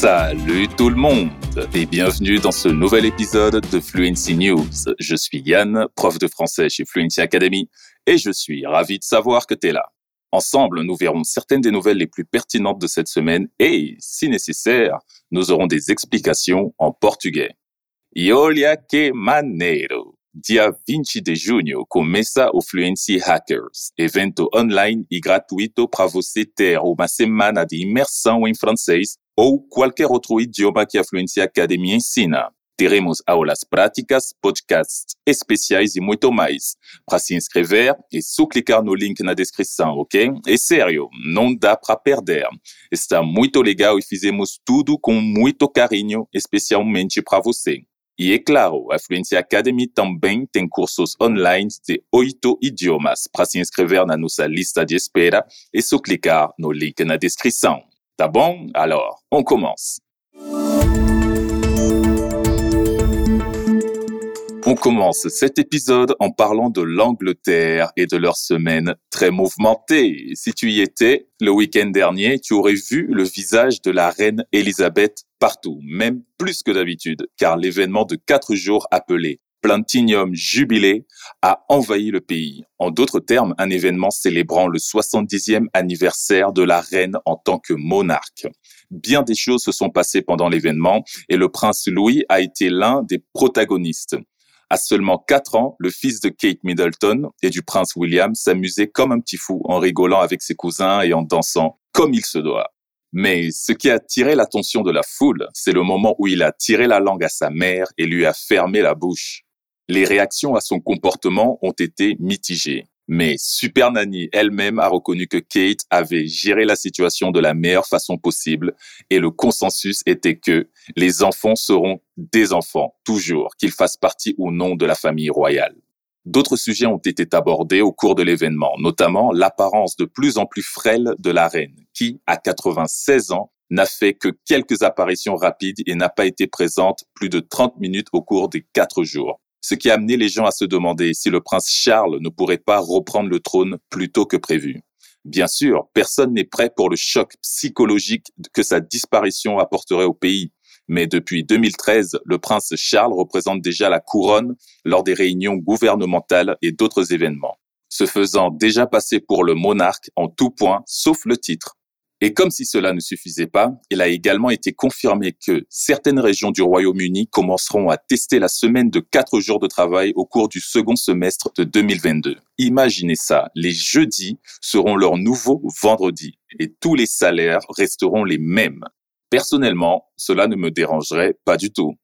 Salut tout le monde et bienvenue dans ce nouvel épisode de Fluency News. Je suis Yann, prof de français chez Fluency Academy et je suis ravi de savoir que tu es là. Ensemble, nous verrons certaines des nouvelles les plus pertinentes de cette semaine et, si nécessaire, nous aurons des explications en portugais. Que maneiro! Dia 20 de junho começa o Fluency Hackers, evento online e gratuito para você ter uma semana de imersão em francês ou qualquer outro idioma que a Fluency Academy ensina. Teremos aulas práticas, podcasts especiais e muito mais. Para se inscrever, é só clicar no link na descrição, ok? É sério, não dá para perder. Está muito legal e fizemos tudo com muito carinho, especialmente para você. E é claro, a Fluency Academy também tem cursos online de oito idiomas. Para se inscrever na nossa lista de espera, é só clicar no link na descrição. Tá bon? Alors, on commence. On commence cet épisode en parlant de l'Angleterre et de leur semaine très mouvementée. Si tu y étais le week-end dernier, tu aurais vu le visage de la reine Elisabeth partout, même plus que d'habitude, car l'événement de quatre jours appelé Plantinium Jubilé a envahi le pays. En d'autres termes, un événement célébrant le 70e anniversaire de la reine en tant que monarque. Bien des choses se sont passées pendant l'événement et le prince Louis a été l'un des protagonistes. À seulement quatre ans, le fils de Kate Middleton et du prince William s'amusait comme un petit fou en rigolant avec ses cousins et en dansant comme il se doit. Mais ce qui a attiré l'attention de la foule, c'est le moment où il a tiré la langue à sa mère et lui a fermé la bouche. Les réactions à son comportement ont été mitigées. Mais Super Nanny elle-même a reconnu que Kate avait géré la situation de la meilleure façon possible et le consensus était que les enfants seront des enfants, toujours, qu'ils fassent partie ou non de la famille royale. D'autres sujets ont été abordés au cours de l'événement, notamment l'apparence de plus en plus frêle de la reine, qui, à 96 ans, n'a fait que quelques apparitions rapides et n'a pas été présente plus de 30 minutes au cours des quatre jours ce qui a amené les gens à se demander si le prince Charles ne pourrait pas reprendre le trône plus tôt que prévu. Bien sûr, personne n'est prêt pour le choc psychologique que sa disparition apporterait au pays. Mais depuis 2013, le prince Charles représente déjà la couronne lors des réunions gouvernementales et d'autres événements, se faisant déjà passer pour le monarque en tout point, sauf le titre. Et comme si cela ne suffisait pas, il a également été confirmé que certaines régions du Royaume-Uni commenceront à tester la semaine de quatre jours de travail au cours du second semestre de 2022. Imaginez ça, les jeudis seront leurs nouveaux vendredis et tous les salaires resteront les mêmes. Personnellement, cela ne me dérangerait pas du tout.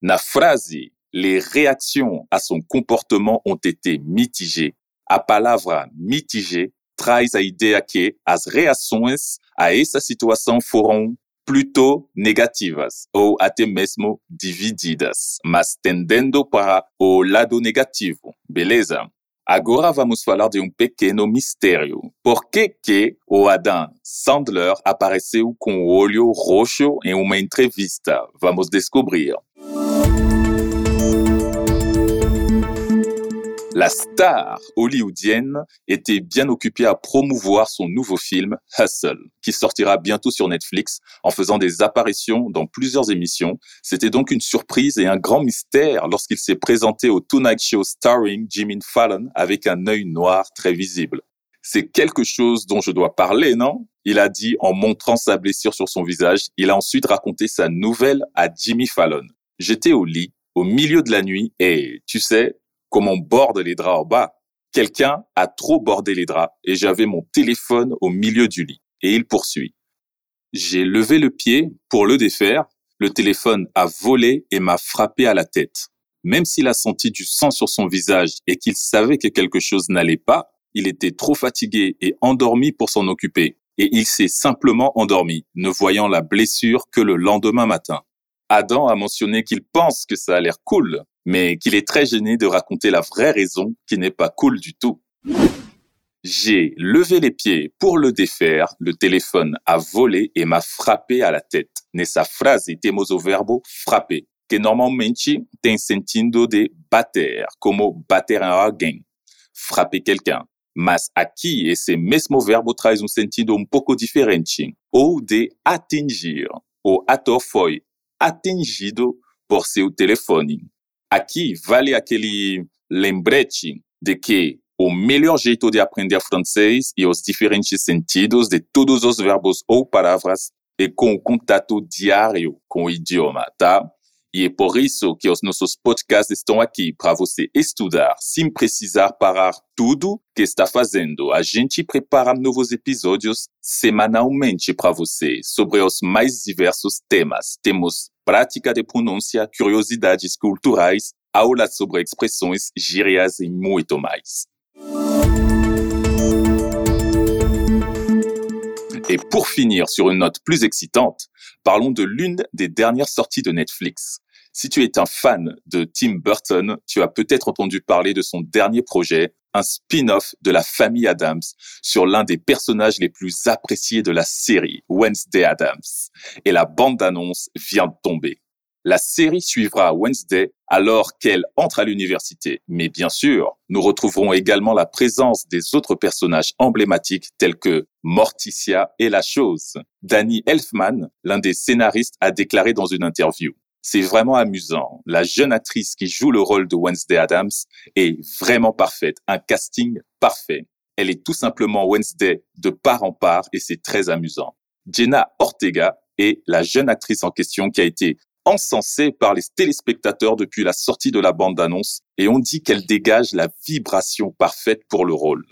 Nafrazi, les réactions à son comportement ont été mitigées. A palavra mitigée traz a ideia que as reações a essa situação foram plutôt negativas ou até mesmo divididas, mas tendendo para o lado negativo, beleza? Agora vamos falar de um pequeno mistério. Por que que o Adam Sandler apareceu com o olho roxo em uma entrevista? Vamos descobrir. La star hollywoodienne était bien occupée à promouvoir son nouveau film Hustle, qui sortira bientôt sur Netflix en faisant des apparitions dans plusieurs émissions. C'était donc une surprise et un grand mystère lorsqu'il s'est présenté au Tonight Show starring Jimmy Fallon avec un œil noir très visible. C'est quelque chose dont je dois parler, non? Il a dit en montrant sa blessure sur son visage. Il a ensuite raconté sa nouvelle à Jimmy Fallon. J'étais au lit, au milieu de la nuit, et tu sais, comme on borde les draps en bas. Quelqu'un a trop bordé les draps et j'avais mon téléphone au milieu du lit. Et il poursuit. J'ai levé le pied pour le défaire. Le téléphone a volé et m'a frappé à la tête. Même s'il a senti du sang sur son visage et qu'il savait que quelque chose n'allait pas, il était trop fatigué et endormi pour s'en occuper. Et il s'est simplement endormi, ne voyant la blessure que le lendemain matin. Adam a mentionné qu'il pense que ça a l'air cool, mais qu'il est très gêné de raconter la vraie raison qui n'est pas cool du tout. J'ai levé les pieds pour le défaire, le téléphone a volé et m'a frappé à la tête. Nessa frase temos o verbo frapper, que normalmente tem sentido de bater, como bater em alguém, frapper quelqu'un. Mas aqui esse mesmo verbo traz um sentido um pouco diferente, ou de atingir. O ator foi atingido por seu telefone. Aqui vale aquele lembrete de que o melhor jeito de aprender francês e os diferentes sentidos de todos os verbos ou palavras é com o contato diário com o idioma, tá? E é por isso que os nossos podcasts estão aqui para você estudar sem precisar parar tudo que está fazendo. A gente prepara novos episódios semanalmente para você sobre os mais diversos temas. Temos prática de pronúncia, curiosidades culturais, aulas sobre expressões, gírias e muito mais. Et pour finir sur une note plus excitante, parlons de l'une des dernières sorties de Netflix. Si tu es un fan de Tim Burton, tu as peut-être entendu parler de son dernier projet, un spin-off de la famille Adams sur l'un des personnages les plus appréciés de la série, Wednesday Adams. Et la bande-annonce vient de tomber. La série suivra Wednesday alors qu'elle entre à l'université. Mais bien sûr, nous retrouverons également la présence des autres personnages emblématiques tels que Morticia et la chose. Danny Elfman, l'un des scénaristes, a déclaré dans une interview. C'est vraiment amusant. La jeune actrice qui joue le rôle de Wednesday Adams est vraiment parfaite. Un casting parfait. Elle est tout simplement Wednesday de part en part et c'est très amusant. Jenna Ortega est la jeune actrice en question qui a été encensée par les téléspectateurs depuis la sortie de la bande-annonce et on dit qu'elle dégage la vibration parfaite pour le rôle.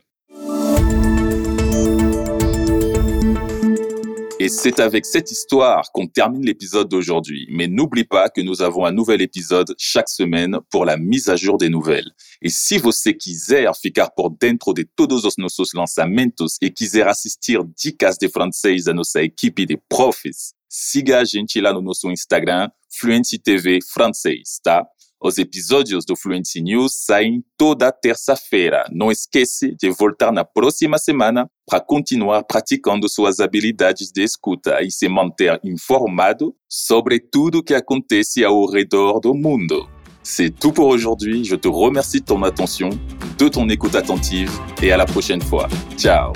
Et c'est avec cette histoire qu'on termine l'épisode d'aujourd'hui. Mais n'oublie pas que nous avons un nouvel épisode chaque semaine pour la mise à jour des nouvelles. Et si você quiser ficar por dentro de todos os nossos lançamentos e quiser assistir dicas de francês da nossa equipe de profs, siga a gente no nosso Instagram, Fluency TV Francês, tá? Os episódios do Fluency News saem toda terça-feira. Não esquece de voltar na próxima semana para continuar praticando suas habilidades de escuta e se manter informado sobre tudo que acontece ao redor do mundo. C'est tout pour aujourd'hui. Je te remercie de ton attention, de ton écoute attentive et à la prochaine fois. Ciao